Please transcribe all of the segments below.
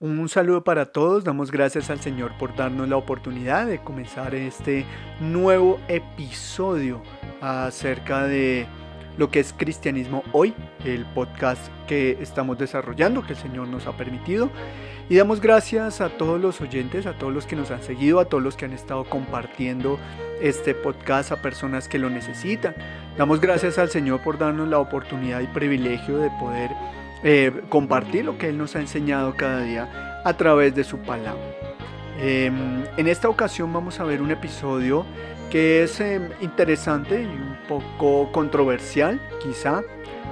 Un saludo para todos, damos gracias al Señor por darnos la oportunidad de comenzar este nuevo episodio acerca de lo que es cristianismo hoy, el podcast que estamos desarrollando, que el Señor nos ha permitido. Y damos gracias a todos los oyentes, a todos los que nos han seguido, a todos los que han estado compartiendo este podcast a personas que lo necesitan. Damos gracias al Señor por darnos la oportunidad y privilegio de poder eh, compartir lo que Él nos ha enseñado cada día a través de su palabra. Em, en esta ocasión vamos a ver un episodio que es em, interesante y un poco controversial quizá,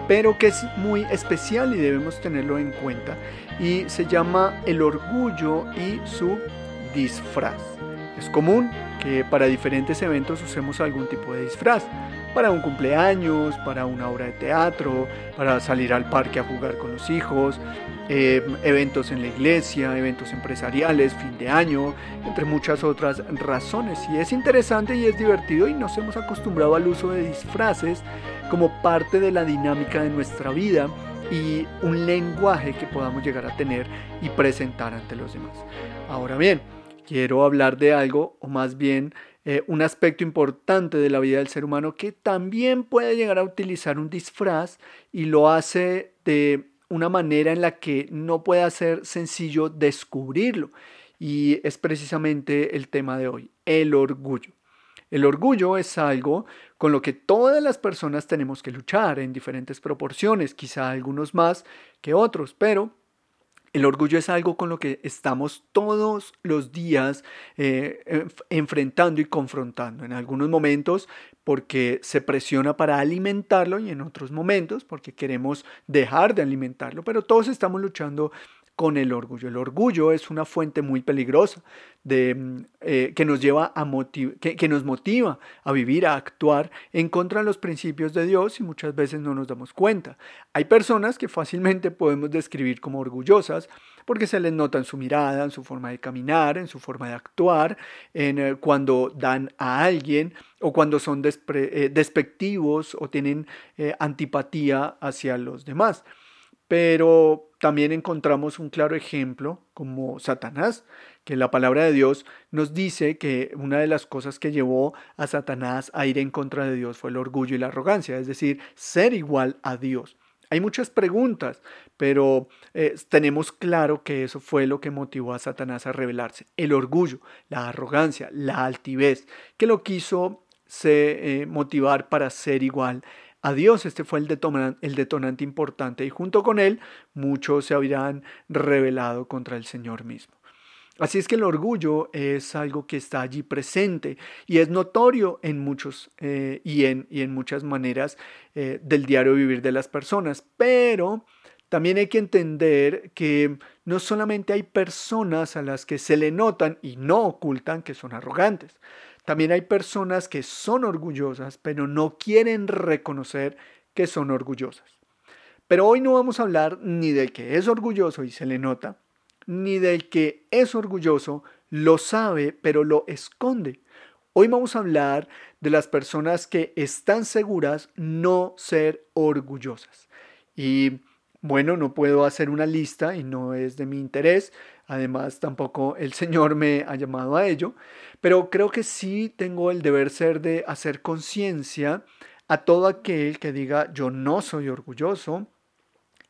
pero que es muy especial y debemos tenerlo en cuenta y se llama el orgullo y su disfraz. Es común que para diferentes eventos usemos algún tipo de disfraz para un cumpleaños, para una obra de teatro, para salir al parque a jugar con los hijos, eh, eventos en la iglesia, eventos empresariales, fin de año, entre muchas otras razones. Y es interesante y es divertido y nos hemos acostumbrado al uso de disfraces como parte de la dinámica de nuestra vida y un lenguaje que podamos llegar a tener y presentar ante los demás. Ahora bien, quiero hablar de algo, o más bien eh, un aspecto importante de la vida del ser humano que también puede llegar a utilizar un disfraz y lo hace de una manera en la que no puede ser sencillo descubrirlo. Y es precisamente el tema de hoy, el orgullo. El orgullo es algo con lo que todas las personas tenemos que luchar en diferentes proporciones, quizá algunos más que otros, pero el orgullo es algo con lo que estamos todos los días eh, enfrentando y confrontando. En algunos momentos porque se presiona para alimentarlo y en otros momentos porque queremos dejar de alimentarlo, pero todos estamos luchando con el orgullo. El orgullo es una fuente muy peligrosa de, mm, eh, que, nos lleva a que, nos motiva a vivir, a actuar en contra de los principios de Dios y muchas veces no nos damos cuenta. Hay personas que fácilmente podemos describir como orgullosas porque se les nota en su mirada, en su forma de caminar, en su forma de actuar, en eh, cuando dan a alguien o cuando son eh, despectivos o tienen antipatía hacia los demás. Pero también encontramos un claro ejemplo como Satanás, que la palabra de Dios nos dice que una de las cosas que llevó a Satanás a ir en contra de Dios fue el orgullo y la arrogancia, es decir, ser igual a Dios. Hay muchas preguntas, pero eh, tenemos claro que eso fue lo que motivó a Satanás a rebelarse. El orgullo, la arrogancia, la altivez, que lo quiso se, eh, motivar para ser igual a Dios. Este fue el detonante, importante y junto con él muchos se habrían rebelado contra el Señor mismo. Así es que el orgullo es algo que está allí presente y es notorio en muchos eh, y, en, y, en, muchas maneras eh, del diario vivir de las personas, pero también hay que entender que no solamente hay personas a las que se le notan y no ocultan que son arrogantes, también hay personas que son orgullosas, pero no quieren reconocer que son orgullosas. Pero hoy no vamos a hablar ni del que es orgulloso y se le nota, ni del que es orgulloso, lo sabe, pero lo esconde. Hoy vamos a hablar de las personas que están seguras no ser orgullosas. Y bueno, no puedo hacer una lista y no es de mi interés, Además, tampoco el Señor me ha llamado a ello, pero creo que sí tengo el deber ser de hacer conciencia a todo aquel que diga yo no soy orgulloso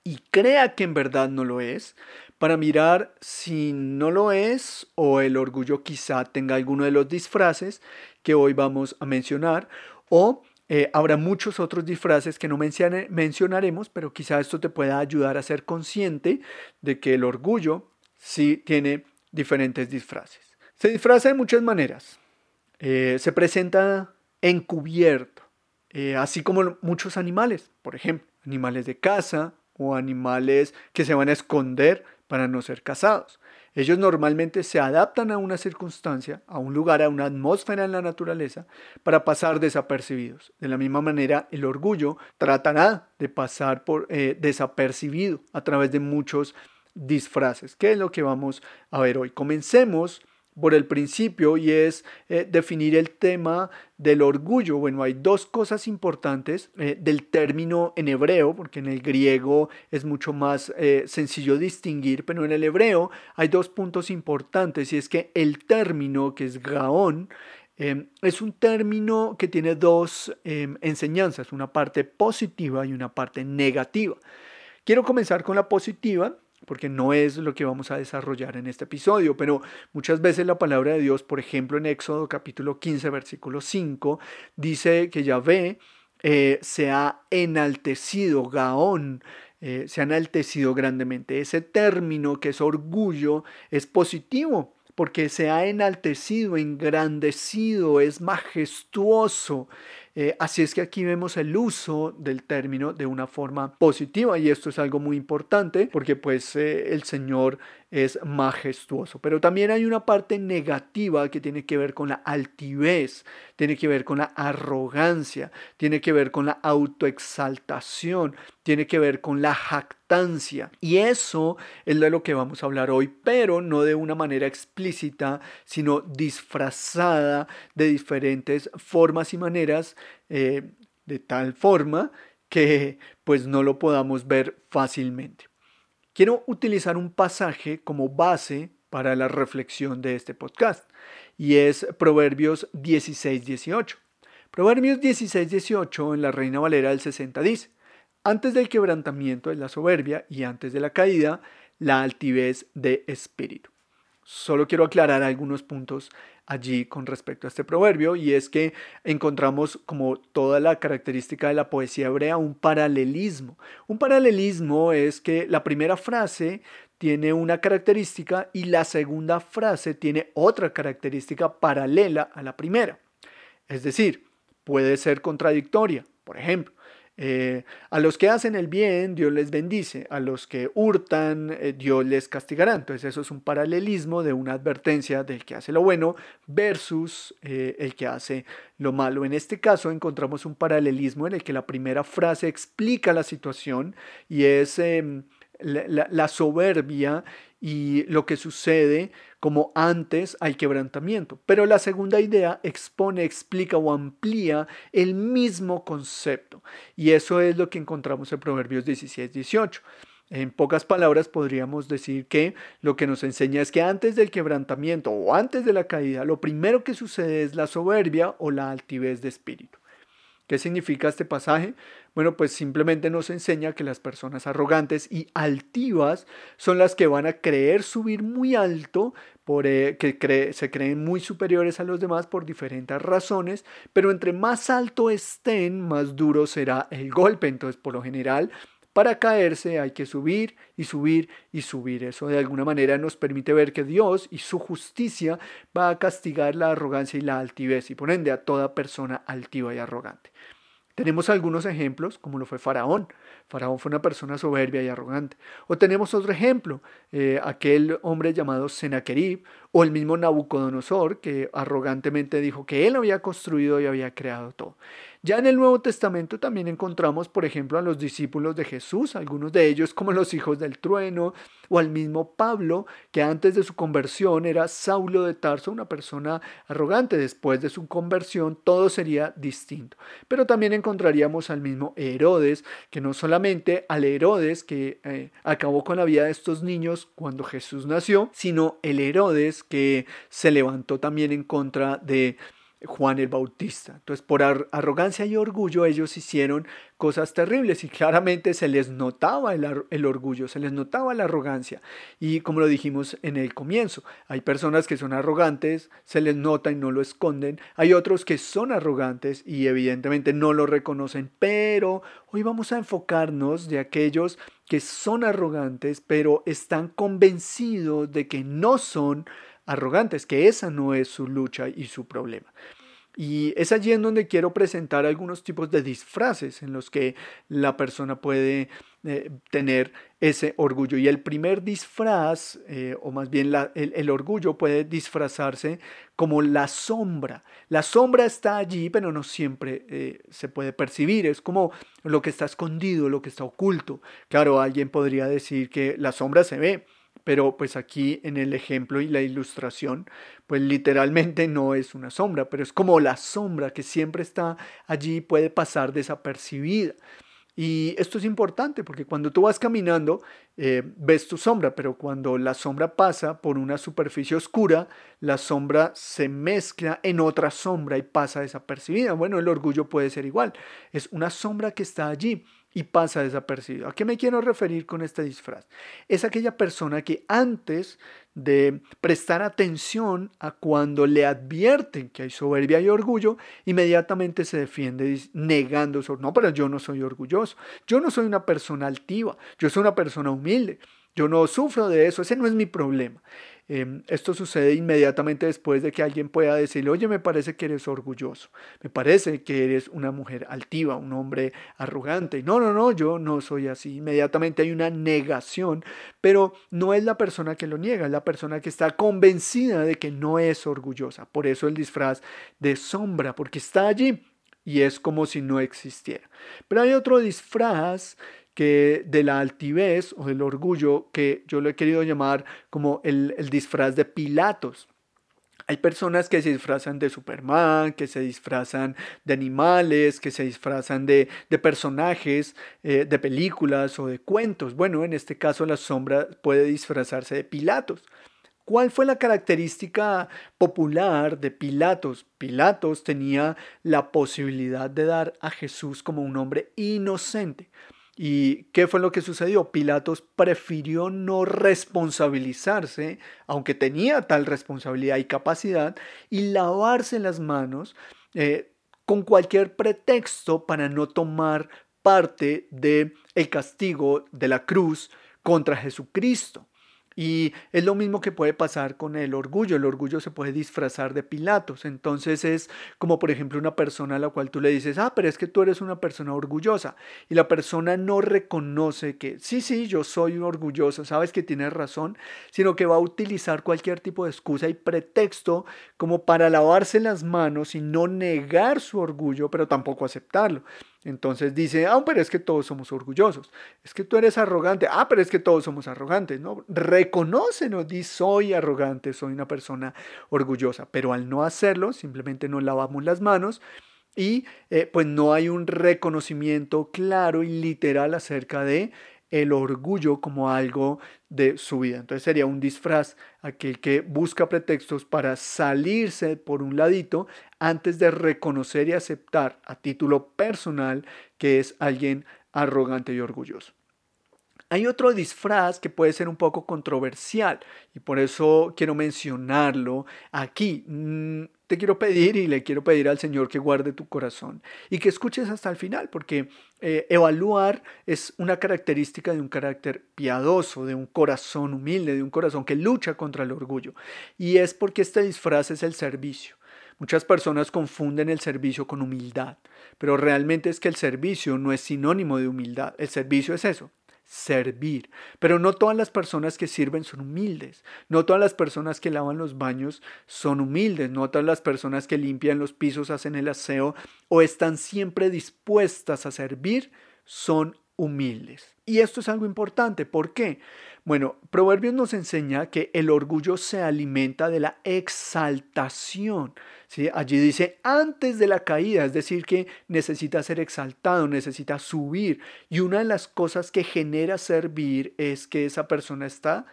y crea que en verdad no lo es, para mirar si no lo es o el orgullo quizá tenga alguno de los disfraces que hoy vamos a mencionar o eh, habrá muchos otros disfraces que no mencionaremos, pero quizá esto te pueda ayudar a ser consciente de que el orgullo sí tiene diferentes disfraces. Se disfraza de muchas maneras. Eh, se presenta encubierto, eh, así como muchos animales, por ejemplo, animales de casa o animales que se van a esconder para no ser cazados. Ellos normalmente se adaptan a una circunstancia, a un lugar, a una atmósfera en la naturaleza para pasar desapercibidos. De la misma manera, el orgullo tratará de pasar por eh, desapercibido a través de muchos disfraces, que es lo que vamos a ver hoy. Comencemos por el principio y es eh, definir el tema del orgullo. Bueno, hay dos cosas importantes eh, del término en hebreo, porque en el griego es mucho más eh, sencillo distinguir, pero en el hebreo hay dos puntos importantes y es que el término que es gaón em, es un término que tiene dos em, enseñanzas, una parte positiva y una parte negativa. Quiero comenzar con la positiva porque no es lo que vamos a desarrollar en este episodio, pero muchas veces la palabra de Dios, por ejemplo en Éxodo capítulo 15, versículo 5, dice que Yahvé eh, se ha enaltecido, Gaón, eh, se ha enaltecido grandemente. Ese término que es orgullo es positivo porque se ha enaltecido, engrandecido, es majestuoso. Eh, así es que aquí vemos el uso del término de una forma positiva y esto es algo muy importante porque pues eh, el Señor es majestuoso. Pero también hay una parte negativa que tiene que ver con la altivez, tiene que ver con la arrogancia, tiene que ver con la autoexaltación, tiene que ver con la jactancia. Y eso es de lo que vamos a hablar hoy, pero no de una manera explícita, sino disfrazada de diferentes formas y maneras, eh, de tal forma que pues no lo podamos ver fácilmente. Quiero utilizar un pasaje como base para la reflexión de este podcast y es Proverbios 16-18. Proverbios 16-18 en la Reina Valera del 60 dice, antes del quebrantamiento es la soberbia y antes de la caída la altivez de espíritu. Solo quiero aclarar algunos puntos allí con respecto a este proverbio y es que encontramos como toda la característica de la poesía hebrea un paralelismo. Un paralelismo es que la primera frase tiene una característica y la segunda frase tiene otra característica paralela a la primera. Es decir, puede ser contradictoria. Por ejemplo, eh, a los que hacen el bien, Dios les bendice. A los que hurtan, eh, Dios les castigará. Entonces eso es un paralelismo de una advertencia del que hace lo bueno versus eh, el que hace lo malo. En este caso encontramos un paralelismo en el que la primera frase explica la situación y es em, la, soberbia y lo que sucede como antes al quebrantamiento. Pero la segunda idea expone, explica o amplía el mismo concepto. Y eso es lo que encontramos en Proverbios 16, 18. En pocas palabras podríamos decir que lo que nos enseña es que antes del quebrantamiento o antes de la caída, lo primero que sucede es la soberbia o la altivez de espíritu. ¿Qué significa este pasaje? Bueno, pues simplemente nos enseña que las personas arrogantes y altivas son las que van a creer subir muy alto, por, eh, que se creen muy superiores a los demás por diferentes razones, pero entre más alto estén, más duro será el golpe. Entonces, por lo general, para caerse hay que subir y subir y subir. Eso de alguna manera nos permite ver que Dios y su justicia va a castigar la arrogancia y la altivez y por ende a toda persona altiva y arrogante. Tenemos algunos ejemplos, como lo fue Faraón. Faraón fue una persona soberbia y arrogante. O tenemos otro ejemplo, eh, aquel hombre llamado Sennacherib, o el mismo Nabucodonosor, que arrogantemente dijo que él había construido y había creado todo. Ya en el Nuevo Testamento también encontramos, por ejemplo, a los discípulos de Jesús, algunos de ellos como los hijos del trueno, o al mismo Pablo, que antes de su conversión era Saulo de Tarso, una persona arrogante. Después de su conversión todo sería distinto. Pero también encontraríamos al mismo Herodes, que no solamente al Herodes que eh, acabó con la vida de estos niños cuando Jesús nació, sino el Herodes que se levantó también en contra de Juan el Bautista. Entonces, por arrogancia y orgullo, ellos hicieron cosas terribles y claramente se les notaba el, orgullo, se les notaba la arrogancia. Y como lo dijimos en el comienzo, hay personas que son arrogantes, se les nota y no lo esconden. Hay otros que son arrogantes y evidentemente no lo reconocen. Pero hoy vamos a enfocarnos de aquellos que son arrogantes, pero están convencidos de que no son arrogantes, que esa no es su lucha y su problema. Y es allí en donde quiero presentar algunos tipos de disfraces en los que la persona puede eh, tener ese orgullo. Y el primer disfraz, eh, o más bien el, orgullo, puede disfrazarse como la sombra. La sombra está allí, pero no siempre eh, se puede percibir. Es como lo que está escondido, lo que está oculto. Claro, alguien podría decir que la sombra se ve, pero pues aquí en el ejemplo y la ilustración, pues literalmente no es una sombra, pero es como la sombra que siempre está allí, puede pasar desapercibida. Y esto es importante porque cuando tú vas caminando eh, ves tu sombra, pero cuando la sombra pasa por una superficie oscura, la sombra se mezcla en otra sombra y pasa desapercibida. Bueno, el orgullo puede ser igual. Es una sombra que está allí y pasa desapercibido. ¿A qué me quiero referir con este disfraz? Es aquella persona que antes de prestar atención a cuando le advierten que hay soberbia y orgullo, inmediatamente se defiende negando eso. No, pero yo no soy orgulloso. Yo no soy una persona altiva. Yo soy una persona humilde. Yo no sufro de eso. Ese no es mi problema. Em, esto sucede inmediatamente después de que alguien pueda decirle, oye, me parece que eres orgulloso, me parece que eres una mujer altiva, un hombre arrogante. No, no, no, yo no soy así. Inmediatamente hay una negación, pero no es la persona que lo niega, es la persona que está convencida de que no es orgullosa. Por eso el disfraz de sombra, porque está allí y es como si no existiera. Pero hay otro disfraz que de la altivez o del orgullo que yo lo he querido llamar como el, disfraz de Pilatos. Hay personas que se disfrazan de Superman, que se disfrazan de animales, que se disfrazan de, personajes eh, de películas o de cuentos. Bueno, en este caso la sombra puede disfrazarse de Pilatos. ¿Cuál fue la característica popular de Pilatos? Pilatos tenía la posibilidad de dar a Jesús como un hombre inocente. ¿Y qué fue lo que sucedió? Pilatos prefirió no responsabilizarse, aunque tenía tal responsabilidad y capacidad, y lavarse las manos eh, con cualquier pretexto para no tomar parte del el castigo de la cruz contra Jesucristo. Y es lo mismo que puede pasar con el orgullo. El orgullo se puede disfrazar de Pilatos. Entonces es como por ejemplo una persona a la cual tú le dices, ah, pero es que tú eres una persona orgullosa. Y la persona no reconoce que, sí, sí, yo soy orgulloso, sabes que tienes razón, sino que va a utilizar cualquier tipo de excusa y pretexto como para lavarse las manos y no negar su orgullo, pero tampoco aceptarlo. Entonces dice, ah, pero es que todos somos orgullosos. Es que tú eres arrogante. Ah, pero es que todos somos arrogantes. No, reconócenos, di, soy arrogante, soy una persona orgullosa. Pero al no hacerlo, simplemente nos lavamos las manos y eh, pues no hay un reconocimiento claro y literal acerca de el orgullo como algo de su vida. Entonces sería un disfraz, aquel que busca pretextos para salirse por un ladito antes de reconocer y aceptar a título personal que es alguien arrogante y orgulloso. Hay otro disfraz que puede ser un poco controversial y por eso quiero mencionarlo aquí. Mm, te quiero pedir y le quiero pedir al Señor que guarde tu corazón y que escuches hasta el final, porque eh, evaluar es una característica de un carácter piadoso, de un corazón humilde, de un corazón que lucha contra el orgullo. Y es porque este disfraz es el servicio. Muchas personas confunden el servicio con humildad, pero realmente es que el servicio no es sinónimo de humildad. El servicio es eso, servir. Pero no todas las personas que sirven son humildes. No todas las personas que lavan los baños son humildes. No todas las personas que limpian los pisos, hacen el aseo o están siempre dispuestas a servir son humildes. Y esto es algo importante. ¿Por qué? Bueno, Proverbios nos enseña que el orgullo se alimenta de la exaltación. Allí dice antes de la caída, es decir, que necesita ser exaltado, necesita subir. Y una de las cosas que genera servir es que esa persona está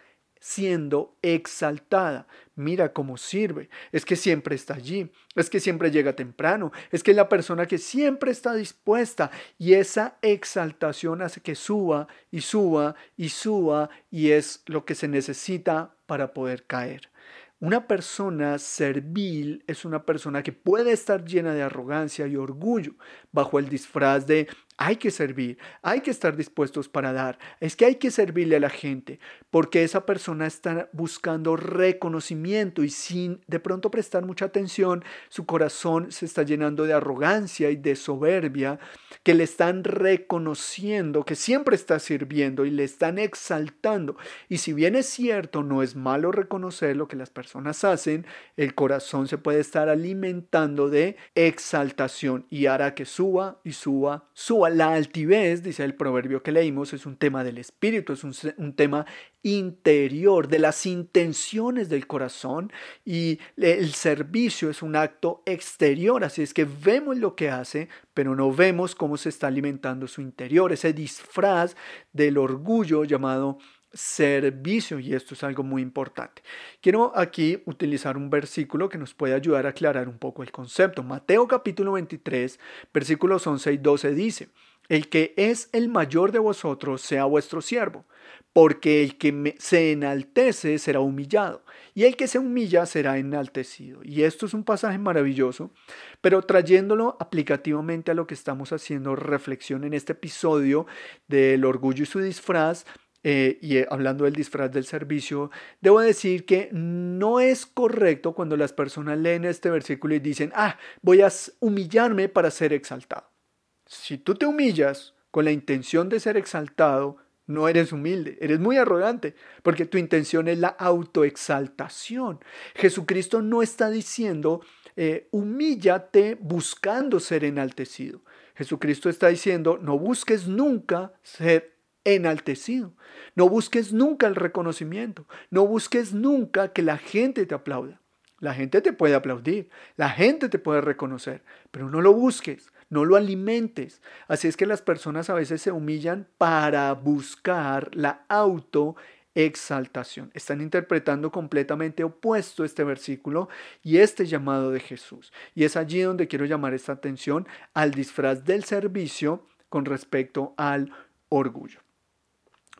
siendo exaltada. Mira cómo sirve. Es que siempre está allí. Es que siempre llega temprano. Es que es la persona que siempre está dispuesta. Y esa exaltación hace que suba y suba y suba y es lo que se necesita para poder caer. Una persona servil es una persona que puede estar llena de arrogancia y orgullo bajo el disfraz de hay que servir, hay que estar dispuestos para dar, es que hay que servirle a la gente, porque esa persona está buscando reconocimiento y sin de pronto prestar mucha atención, su corazón se está llenando de arrogancia y de soberbia, que le están reconociendo, que siempre está sirviendo y le están exaltando. Y si bien es cierto, no es malo reconocer lo que las personas hacen, el corazón se puede estar alimentando de exaltación y hará que suba y suba, suba la altivez, dice el proverbio que leímos, es un tema del espíritu, es un, tema interior, de las intenciones del corazón y el servicio es un acto exterior, así es que vemos lo que hace, pero no vemos cómo se está alimentando su interior, ese disfraz del orgullo llamado servicio y esto es algo muy importante. Quiero aquí utilizar un versículo que nos puede ayudar a aclarar un poco el concepto. Mateo capítulo 23, versículos 11 y 12 dice, el que es el mayor de vosotros sea vuestro siervo, porque el que se enaltece será humillado, y el que se humilla será enaltecido. Y esto es un pasaje maravilloso, pero trayéndolo aplicativamente a lo que estamos haciendo reflexión en este episodio del orgullo y su disfraz, eh, y eh, hablando del disfraz del servicio, debo decir que no es correcto cuando las personas leen este versículo y dicen, ah, voy a humillarme para ser exaltado. Si tú te humillas con la intención de ser exaltado, no eres humilde, eres muy arrogante, porque tu intención es la autoexaltación. Jesucristo no está diciendo, eh, humíllate buscando ser enaltecido. Jesucristo está diciendo, no busques nunca ser enaltecido. No busques nunca el reconocimiento. No busques nunca que la gente te aplauda. La gente te puede aplaudir, la gente te puede reconocer, pero no lo busques, no lo alimentes. Así es que las personas a veces se humillan para buscar la autoexaltación. Están interpretando completamente opuesto este versículo y este llamado de Jesús. Y es allí donde quiero llamar esta atención al disfraz del servicio con respecto al orgullo.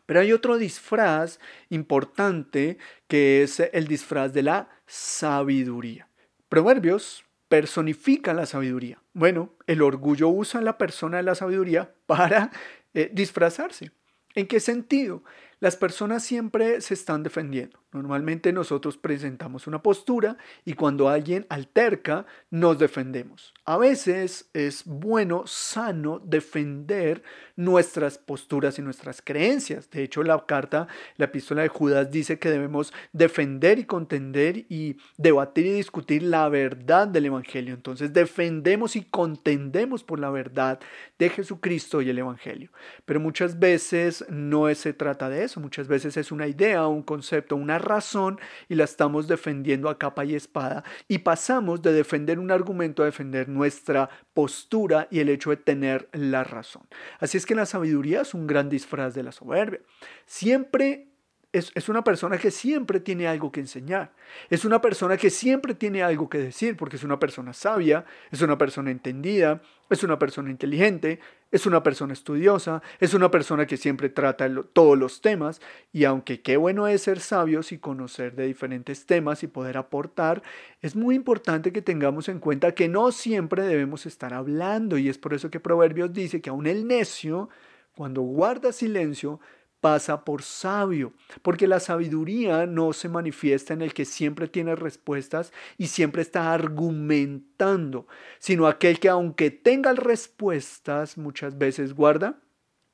Pero hay otro disfraz importante que es el disfraz de la sabiduría. Proverbios personifica la sabiduría. Bueno, el orgullo usa la persona de la sabiduría para eh, disfrazarse. ¿En qué sentido? Las personas siempre se están defendiendo. Normalmente nosotros presentamos una postura y cuando alguien alterca, nos defendemos. A veces es bueno, sano, defender nuestras posturas y nuestras creencias. De hecho, la carta, la epístola de Judas dice que debemos defender y contender y debatir y discutir la verdad del Evangelio. Entonces, defendemos y contendemos por la verdad de Jesucristo y el Evangelio. Pero muchas veces no se trata de eso. Muchas veces es una idea, un concepto, una razón y la estamos defendiendo a capa y espada y pasamos de defender un argumento a defender nuestra postura y el hecho de tener la razón. Así es que la sabiduría es un gran disfraz de la soberbia. Siempre es, una persona que siempre tiene algo que enseñar. Es una persona que siempre tiene algo que decir porque es una persona sabia, es una persona entendida, es una persona inteligente, es una persona estudiosa, es una persona que siempre trata todos los temas y aunque qué bueno es ser sabios y conocer de diferentes temas y poder aportar, es muy importante que tengamos en cuenta que no siempre debemos estar hablando y es por eso que Proverbios dice que aun el necio, cuando guarda silencio, pasa por sabio, porque la sabiduría no se manifiesta en el que siempre tiene respuestas y siempre está argumentando, sino aquel que aunque tenga respuestas muchas veces guarda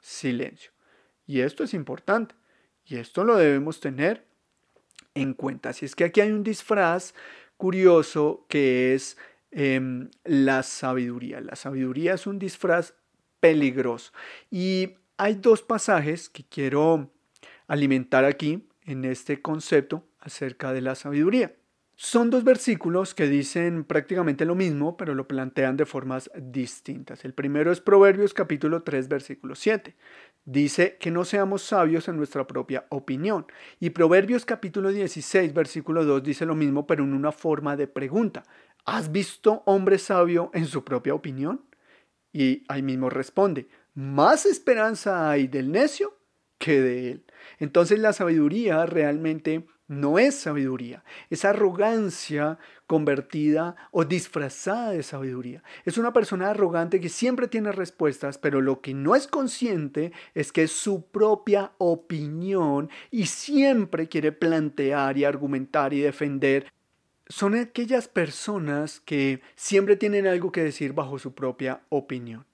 silencio. Y esto es importante y esto lo debemos tener en cuenta. Así es que aquí hay un disfraz curioso que es em, la sabiduría. La sabiduría es un disfraz peligroso y hay dos pasajes que quiero alimentar aquí en este concepto acerca de la sabiduría. Son dos versículos que dicen prácticamente lo mismo, pero lo plantean de formas distintas. El primero es Proverbios capítulo 3, versículo 7. Dice que no seamos sabios en nuestra propia opinión. Y Proverbios capítulo 16, versículo 2 dice lo mismo, pero en una forma de pregunta. ¿Has visto hombre sabio en su propia opinión? Y ahí mismo responde, más esperanza hay del necio que de él. Entonces la sabiduría realmente no es sabiduría, es arrogancia convertida o disfrazada de sabiduría. Es una persona arrogante que siempre tiene respuestas, pero lo que no es consciente es que es su propia opinión y siempre quiere plantear y argumentar y defender. Son aquellas personas que siempre tienen algo que decir bajo su propia opinión.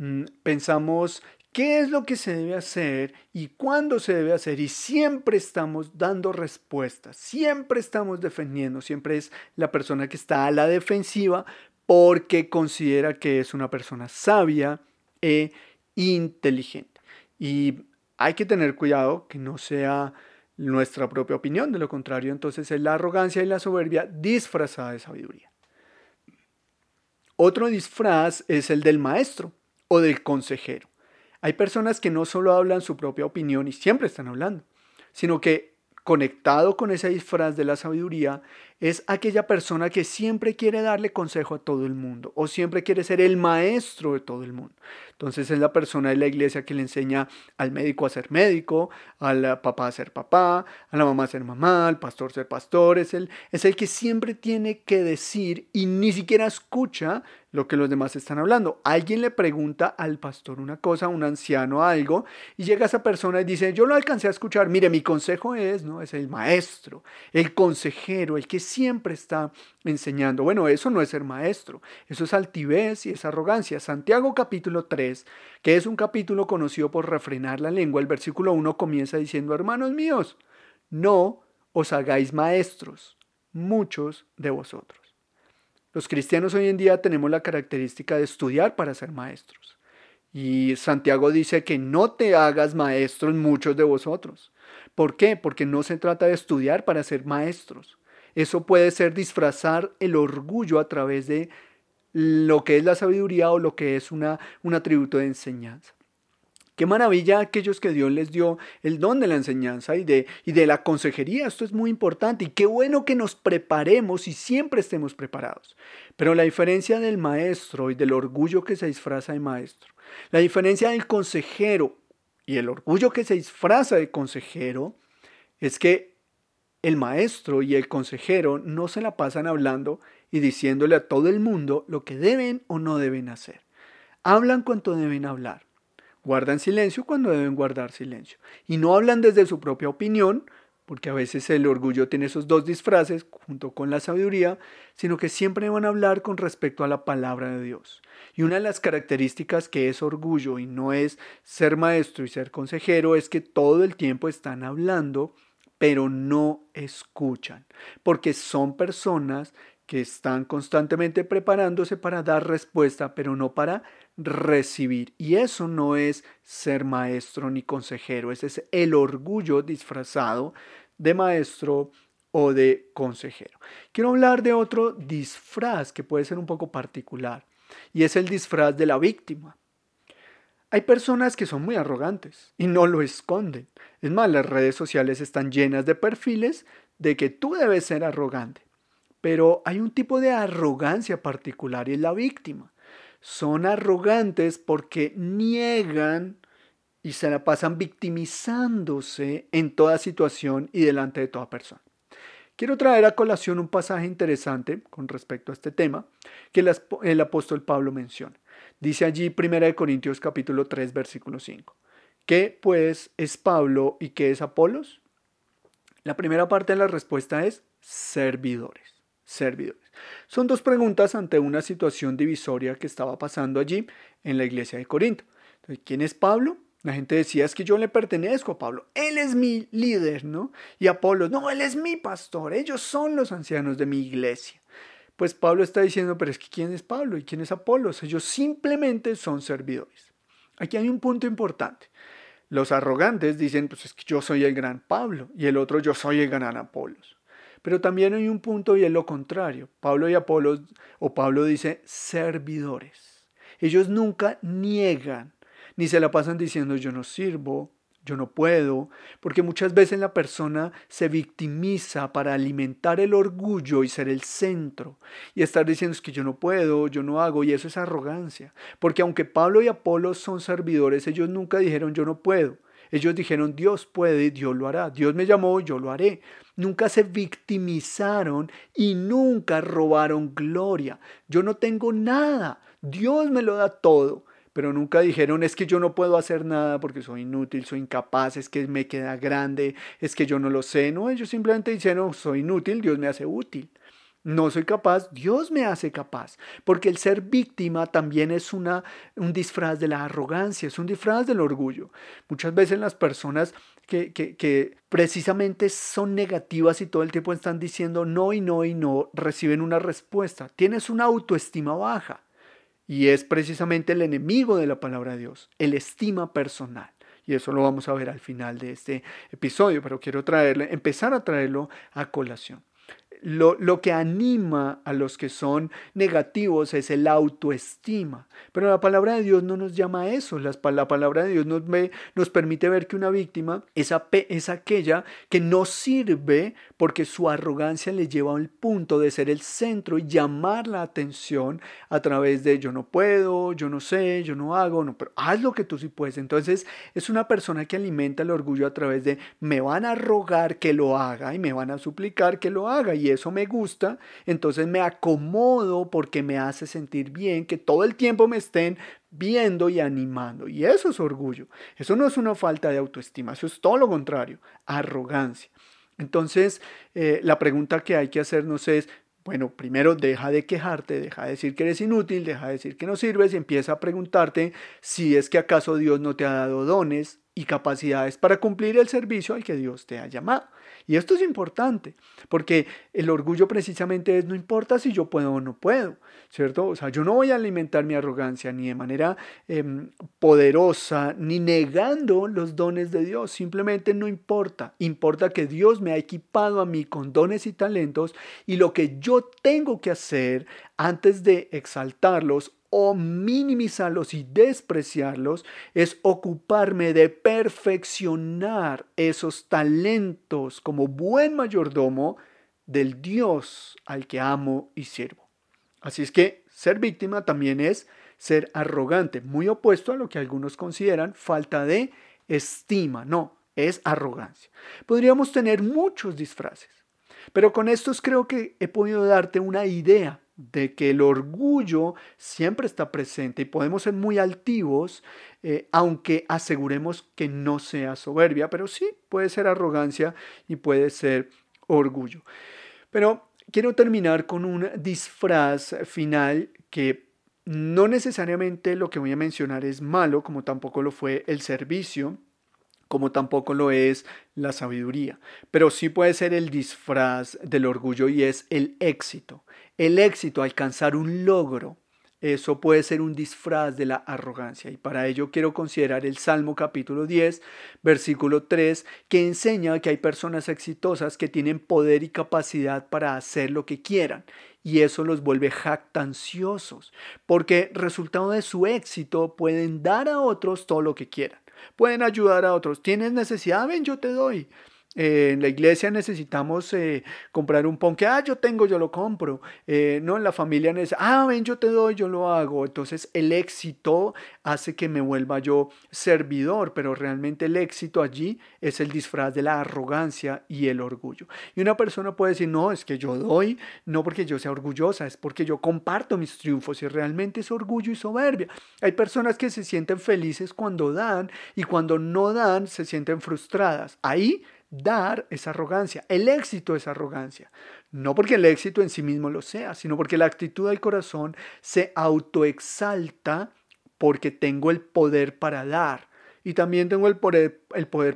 Mm, pensamos qué es lo que se debe hacer y cuándo se debe hacer y siempre estamos dando respuestas, siempre estamos defendiendo, siempre es la persona que está a la defensiva porque considera que es una persona sabia e inteligente. Y hay que tener cuidado que no sea nuestra propia opinión, de lo contrario entonces es la arrogancia y la soberbia disfrazada de sabiduría. Otro disfraz es el del maestro o del consejero. Hay personas que no solo hablan su propia opinión y siempre están hablando, sino que conectado con ese disfraz de la sabiduría es aquella persona que siempre quiere darle consejo a todo el mundo o siempre quiere ser el maestro de todo el mundo. Entonces es la persona de la iglesia que le enseña al médico a ser médico, al papá a ser papá, a la mamá a ser mamá, al pastor a ser pastor. Es el, es el que siempre tiene que decir y ni siquiera escucha lo que los demás están hablando. Alguien le pregunta al pastor una cosa, un anciano algo, y llega esa persona y dice, yo lo alcancé a escuchar, mire, mi consejo es, ¿no? Es el maestro, el consejero, el que siempre está enseñando. Bueno, eso no es ser maestro, eso es altivez y es arrogancia. Santiago capítulo 3, que es un capítulo conocido por refrenar la lengua, el versículo 1 comienza diciendo, hermanos míos, no os hagáis maestros, muchos de vosotros. Los cristianos hoy en día tenemos la característica de estudiar para ser maestros. Y Santiago dice que no te hagas maestros muchos de vosotros. ¿Por qué? Porque no se trata de estudiar para ser maestros. Eso puede ser disfrazar el orgullo a través de lo que es la sabiduría o lo que es una, un atributo de enseñanza. Qué maravilla aquellos que Dios les dio el don de la enseñanza y de, y de la consejería. Esto es muy importante y qué bueno que nos preparemos y siempre estemos preparados. Pero la diferencia del maestro y del orgullo que se disfraza de maestro, la diferencia del consejero y el orgullo que se disfraza de consejero es que el maestro y el consejero no se la pasan hablando y diciéndole a todo el mundo lo que deben o no deben hacer. Hablan cuanto deben hablar. Guardan silencio cuando deben guardar silencio. Y no hablan desde su propia opinión, porque a veces el orgullo tiene esos dos disfraces junto con la sabiduría, sino que siempre van a hablar con respecto a la palabra de Dios. Y una de las características que es orgullo y no es ser maestro y ser consejero es que todo el tiempo están hablando, pero no escuchan, porque son personas que están constantemente preparándose para dar respuesta, pero no para recibir. Y eso no es ser maestro ni consejero, ese es el orgullo disfrazado de maestro o de consejero. Quiero hablar de otro disfraz que puede ser un poco particular, y es el disfraz de la víctima. Hay personas que son muy arrogantes y no lo esconden. Es más, las redes sociales están llenas de perfiles de que tú debes ser arrogante. Pero hay un tipo de arrogancia particular y es la víctima. Son arrogantes porque niegan y se la pasan victimizándose en toda situación y delante de toda persona. Quiero traer a colación un pasaje interesante con respecto a este tema que el apóstol Pablo menciona. Dice allí 1 Corintios capítulo 3 versículo 5. ¿Qué pues es Pablo y qué es Apolos? La primera parte de la respuesta es servidores servidores. Son dos preguntas ante una situación divisoria que estaba pasando allí en la iglesia de Corinto. ¿quién es Pablo? La gente decía, es que yo le pertenezco a Pablo, él es mi líder, ¿no? Y Apolo, no, él es mi pastor, ellos son los ancianos de mi iglesia. Pues Pablo está diciendo, pero es que ¿quién es Pablo y quién es Apolos? Ellos simplemente son servidores. Aquí hay un punto importante. Los arrogantes dicen, pues es que yo soy el gran Pablo y el otro yo soy el gran Apolos. Pero también hay un punto y es lo contrario. Pablo y Apolo, o Pablo dice servidores. Ellos nunca niegan, ni se la pasan diciendo yo no sirvo, yo no puedo, porque muchas veces la persona se victimiza para alimentar el orgullo y ser el centro y estar diciendo es que yo no puedo, yo no hago, y eso es arrogancia. Porque aunque Pablo y Apolo son servidores, ellos nunca dijeron yo no puedo. Ellos dijeron Dios puede, Dios lo hará. Dios me llamó, yo lo haré nunca se victimizaron y nunca robaron gloria. Yo no tengo nada, Dios me lo da todo. Pero nunca dijeron es que yo no puedo hacer nada porque soy inútil, soy incapaz, es que me queda grande, es que yo no lo sé. No, ellos simplemente dijeron soy inútil, Dios me hace útil no soy capaz, Dios me hace capaz. Porque el ser víctima también es una, un disfraz de la arrogancia, es un disfraz del orgullo. Muchas veces las personas que, que, que, precisamente son negativas y todo el tiempo están diciendo no y no y no, reciben una respuesta. Tienes una autoestima baja. Y es precisamente el enemigo de la palabra de Dios, el estima personal. Y eso lo vamos a ver al final de este episodio, pero quiero traerle, empezar a traerlo a colación lo, que anima a los que son negativos es el autoestima. Pero la palabra de Dios no nos llama a eso. La, palabra de Dios nos, nos permite ver que una víctima es, es aquella que no sirve porque su arrogancia le lleva al punto de ser el centro y llamar la atención a través de yo no puedo, yo no sé, yo no hago, no, pero haz lo que tú sí puedes. Entonces es una persona que alimenta el orgullo a través de me van a rogar que lo haga y me van a suplicar que lo haga. Y eso me gusta, entonces me acomodo porque me hace sentir bien, que todo el tiempo me estén viendo y animando. Y eso es orgullo. Eso no es una falta de autoestima, eso es todo lo contrario, arrogancia. Entonces, eh, la pregunta que hay que hacernos es, bueno, primero deja de quejarte, deja de decir que eres inútil, deja de decir que no sirves y empieza a preguntarte si es que acaso Dios no te ha dado dones y capacidades para cumplir el servicio al que Dios te ha llamado. Y esto es importante, porque el orgullo precisamente es no importa si yo puedo o no puedo, ¿cierto? O sea, yo no voy a alimentar mi arrogancia ni de manera em, poderosa, ni negando los dones de Dios, simplemente no importa. Importa que Dios me ha equipado a mí con dones y talentos y lo que yo tengo que hacer antes de exaltarlos o minimizarlos y despreciarlos es ocuparme de perfeccionar esos talentos como buen mayordomo del Dios al que amo y sirvo. Así es que ser víctima también es ser arrogante, muy opuesto a lo que algunos consideran falta de estima. No, es arrogancia. Podríamos tener muchos disfraces, pero con estos creo que he podido darte una idea de que el orgullo siempre está presente y podemos ser muy altivos, eh, aunque aseguremos que no sea soberbia, pero sí puede ser arrogancia y puede ser orgullo. Pero quiero terminar con un disfraz final que no necesariamente lo que voy a mencionar es malo, como tampoco lo fue el servicio, como tampoco lo es la sabiduría, pero sí puede ser el disfraz del orgullo y es el éxito. El éxito, alcanzar un logro, eso puede ser un disfraz de la arrogancia. Y para ello quiero considerar el Salmo capítulo 10, versículo 3, que enseña que hay personas exitosas que tienen poder y capacidad para hacer lo que quieran. Y eso los vuelve jactanciosos, porque resultado de su éxito pueden dar a otros todo lo que quieran pueden ayudar a otros. ¿Tienes necesidad? Ven, yo te doy. Eh, en la iglesia necesitamos eh, comprar un ponque, ah, yo tengo, yo lo compro. Eh, no, en la familia necesita, ah, ven, yo te doy, yo lo hago. Entonces el éxito hace que me vuelva yo servidor, pero realmente el éxito allí es el disfraz de la arrogancia y el orgullo. Y una persona puede decir, no, es que yo doy, no porque yo sea orgullosa, es porque yo comparto mis triunfos y realmente es orgullo y soberbia. Hay personas que se sienten felices cuando dan y cuando no dan se sienten frustradas. Ahí Dar es arrogancia, el éxito es arrogancia. No porque el éxito en sí mismo lo sea, sino porque la actitud del corazón se autoexalta porque tengo el poder para dar. Y también tengo el poder,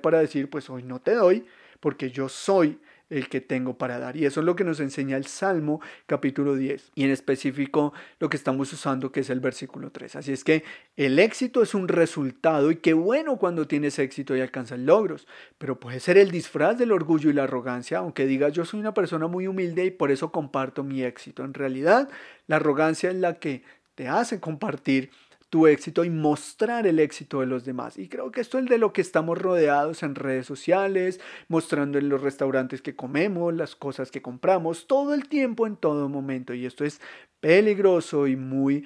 para decir, pues hoy no te doy, porque yo soy el que tengo para dar. Y eso es lo que nos enseña el Salmo capítulo 10 y en específico lo que estamos usando que es el versículo 3. Así es que el éxito es un resultado y qué bueno cuando tienes éxito y alcanzas logros, pero puede ser el disfraz del orgullo y la arrogancia, aunque digas yo soy una persona muy humilde y por eso comparto mi éxito. En realidad, la arrogancia es la que te hace compartir tu éxito y mostrar el éxito de los demás. Y creo que esto es de lo que estamos rodeados en redes sociales, mostrando en los restaurantes que comemos, las cosas que compramos, todo el tiempo, en todo momento. Y esto es peligroso y muy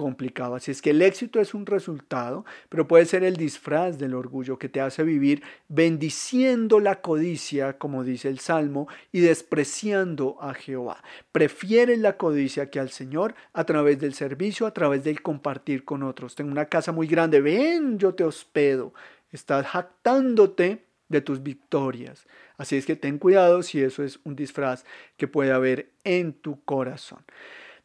complicado. Así es que el éxito es un resultado, pero puede ser el disfraz del orgullo que te hace vivir bendiciendo la codicia, como dice el Salmo, y despreciando a Jehová. Prefieres la codicia que al Señor a través del servicio, a través del compartir con otros. Tengo una casa muy grande, ven, yo te hospedo. Estás jactándote de tus victorias. Así es que ten cuidado si eso es un disfraz que puede haber en tu corazón.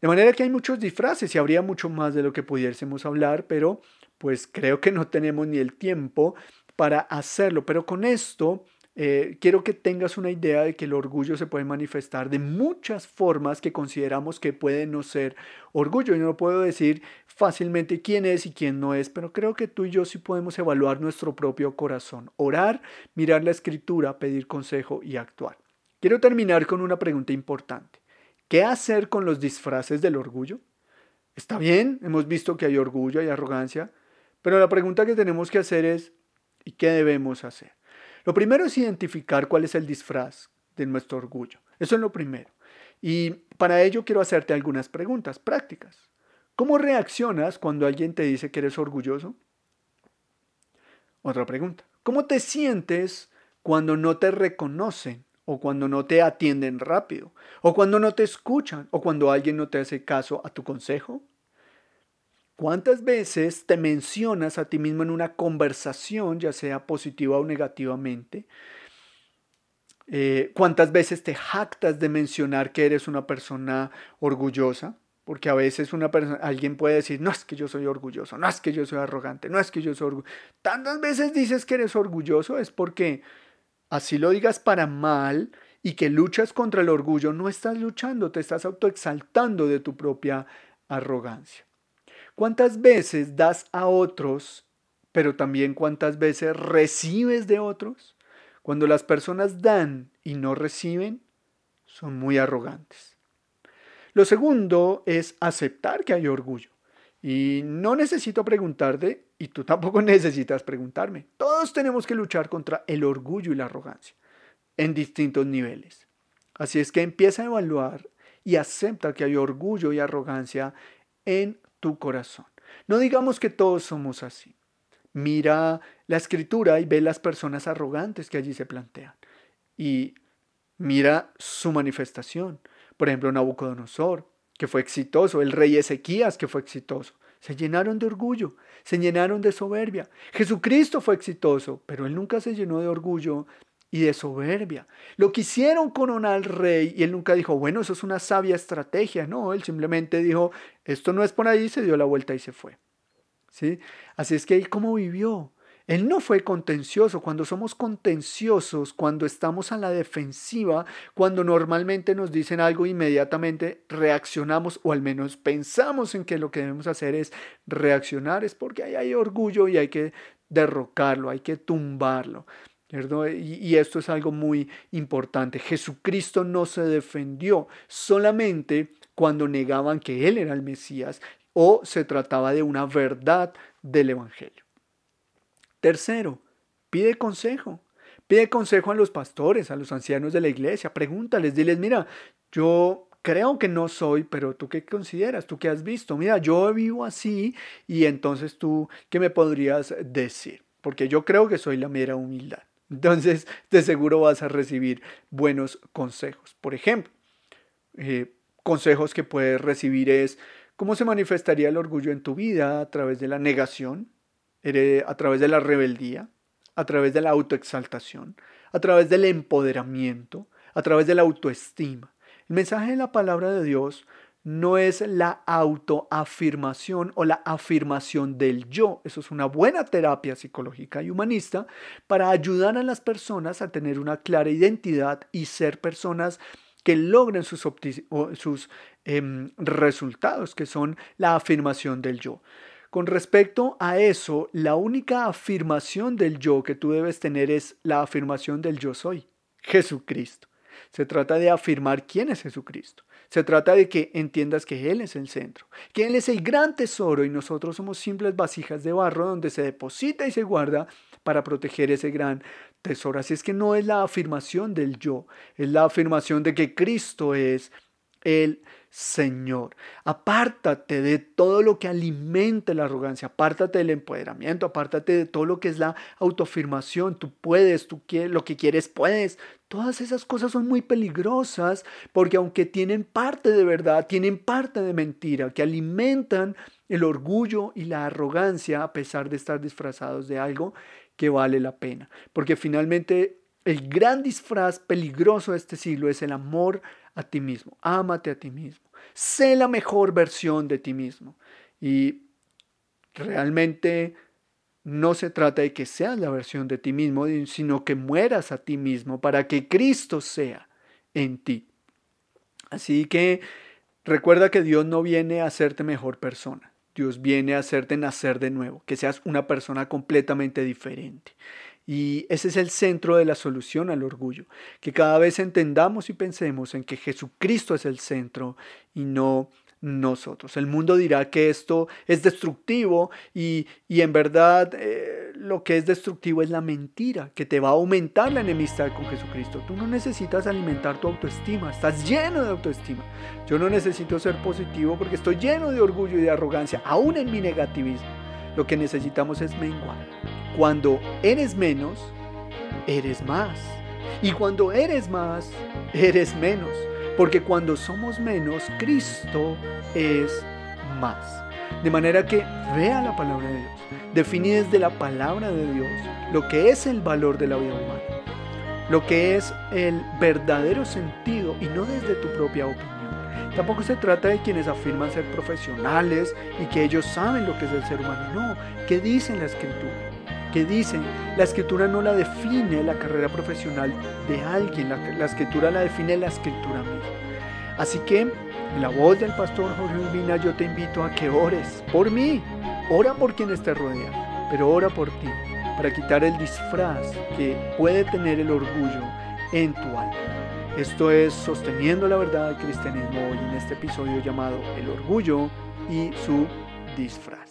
De manera que hay muchos disfraces y habría mucho más de lo que pudiésemos hablar, pero pues creo que no tenemos ni el tiempo para hacerlo. Pero con esto eh, quiero que tengas una idea de que el orgullo se puede manifestar de muchas formas que consideramos que puede no ser orgullo. Yo no puedo decir fácilmente quién es y quién no es, pero creo que tú y yo sí podemos evaluar nuestro propio corazón, orar, mirar la escritura, pedir consejo y actuar. Quiero terminar con una pregunta importante. ¿Qué hacer con los disfraces del orgullo? Está bien, hemos visto que hay orgullo, hay arrogancia, pero la pregunta que tenemos que hacer es, ¿y qué debemos hacer? Lo primero es identificar cuál es el disfraz de nuestro orgullo. Eso es lo primero. Y para ello quiero hacerte algunas preguntas prácticas. ¿Cómo reaccionas cuando alguien te dice que eres orgulloso? Otra pregunta. ¿Cómo te sientes cuando no te reconocen o cuando no te atienden rápido o cuando no te escuchan o cuando alguien no te hace caso a tu consejo? ¿Cuántas veces te mencionas a ti mismo en una conversación, ya sea positiva o negativamente? Eh, ¿Cuántas veces te jactas de mencionar que eres una persona orgullosa? Porque a veces una persona, alguien puede decir, no es que yo soy orgulloso, no es que yo soy arrogante, no es que yo soy orgulloso. Tantas veces dices que eres orgulloso es porque así lo digas para mal y que luchas contra el orgullo, no estás luchando, te estás autoexaltando de tu propia arrogancia. ¿Cuántas veces das a otros, pero también cuántas veces recibes de otros? Cuando las personas dan y no reciben, son muy arrogantes. Lo segundo es aceptar que hay orgullo. Y no necesito preguntarte, y tú tampoco necesitas preguntarme. Todos tenemos que luchar contra el orgullo y la arrogancia, en distintos niveles. Así es que empieza a evaluar y acepta que hay orgullo y arrogancia en tu corazón. No digamos que todos somos así. Mira la escritura y ve las personas arrogantes que allí se plantean. Y mira su manifestación. Por ejemplo, Nabucodonosor, que fue exitoso, el rey Ezequías, que fue exitoso. Se llenaron de orgullo, se llenaron de soberbia. Jesucristo fue exitoso, pero él nunca se llenó de orgullo y de soberbia. Lo quisieron coronar al rey y él nunca dijo, bueno, eso es una sabia estrategia. No, él simplemente dijo, esto no es por ahí, se dio la vuelta y se fue. ¿Sí? Así es que él cómo vivió. Él no fue contencioso. Cuando somos contenciosos, cuando estamos a la defensiva, cuando normalmente nos dicen algo, inmediatamente reaccionamos o al menos pensamos en que lo que debemos hacer es reaccionar, es porque ahí hay orgullo y hay que derrocarlo, hay que tumbarlo. Y, esto es algo muy importante. Jesucristo no se defendió solamente cuando negaban que Él era el Mesías o se trataba de una verdad del Evangelio. Tercero, pide consejo. Pide consejo a los pastores, a los ancianos de la iglesia. Pregúntales, diles, mira, yo creo que no soy, pero tú qué consideras, tú qué has visto. Mira, yo vivo así y entonces tú, ¿qué me podrías decir? Porque yo creo que soy la mera humildad. Entonces, de seguro vas a recibir buenos consejos. Por ejemplo, eh, consejos que puedes recibir es cómo se manifestaría el orgullo en tu vida a través de la negación, a través de la rebeldía, a través de la autoexaltación, a través del empoderamiento, a través de la autoestima. El mensaje de la palabra de Dios no es la autoafirmación o la afirmación del yo. Eso es una buena terapia psicológica y humanista para ayudar a las personas a tener una clara identidad y ser personas que logren sus, sus em, resultados, que son la afirmación del yo. Con respecto a eso, la única afirmación del yo que tú debes tener es la afirmación del yo soy, Jesucristo. Se trata de afirmar quién es Jesucristo. Se trata de que entiendas que Él es el centro, que Él es el gran tesoro y nosotros somos simples vasijas de barro donde se deposita y se guarda para proteger ese gran tesoro. Así es que no es la afirmación del yo, es la afirmación de que Cristo es el Señor. Apártate de todo lo que alimenta la arrogancia, apártate del empoderamiento, apártate de todo lo que es la autoafirmación. Tú puedes, tú quieres, lo que quieres puedes. Todas esas cosas son muy peligrosas porque aunque tienen parte de verdad, tienen parte de mentira, que alimentan el orgullo y la arrogancia a pesar de estar disfrazados de algo que vale la pena. Porque finalmente el gran disfraz peligroso de este siglo es el amor a ti mismo. Ámate a ti mismo. Sé la mejor versión de ti mismo. Y realmente no se trata de que seas la versión de ti mismo, sino que mueras a ti mismo para que Cristo sea en ti. Así que recuerda que Dios no viene a hacerte mejor persona. Dios viene a hacerte nacer de nuevo, que seas una persona completamente diferente. Y ese es el centro de la solución al orgullo, que cada vez entendamos y pensemos en que Jesucristo es el centro y no nosotros. El mundo dirá que esto es destructivo y, en verdad eh, lo que es destructivo es la mentira, que te va a aumentar la enemistad con Jesucristo. Tú no necesitas alimentar tu autoestima, estás lleno de autoestima. Yo no necesito ser positivo porque estoy lleno de orgullo y de arrogancia, aún en mi negativismo. Lo que necesitamos es menguar. Cuando eres menos, eres más. Y cuando eres más, eres menos. Porque cuando somos menos, Cristo es más. De manera que vea la palabra de Dios. Define desde la palabra de Dios lo que es el valor de la vida humana. Lo que es el verdadero sentido y no desde tu propia opinión. Tampoco se trata de quienes afirman ser profesionales y que ellos saben lo que es el ser humano. No, ¿qué dice la escritura? ¿Qué dicen? La escritura no la define la carrera profesional de alguien, la, la escritura la define la escritura misma. Así que, en la voz del pastor Jorge Urbina, yo te invito a que ores por mí. Ora por quienes te rodean, pero ora por ti, para quitar el disfraz que puede tener el orgullo en tu alma. Esto es Sosteniendo la Verdad del Cristianismo hoy en este episodio llamado El Orgullo y su disfraz.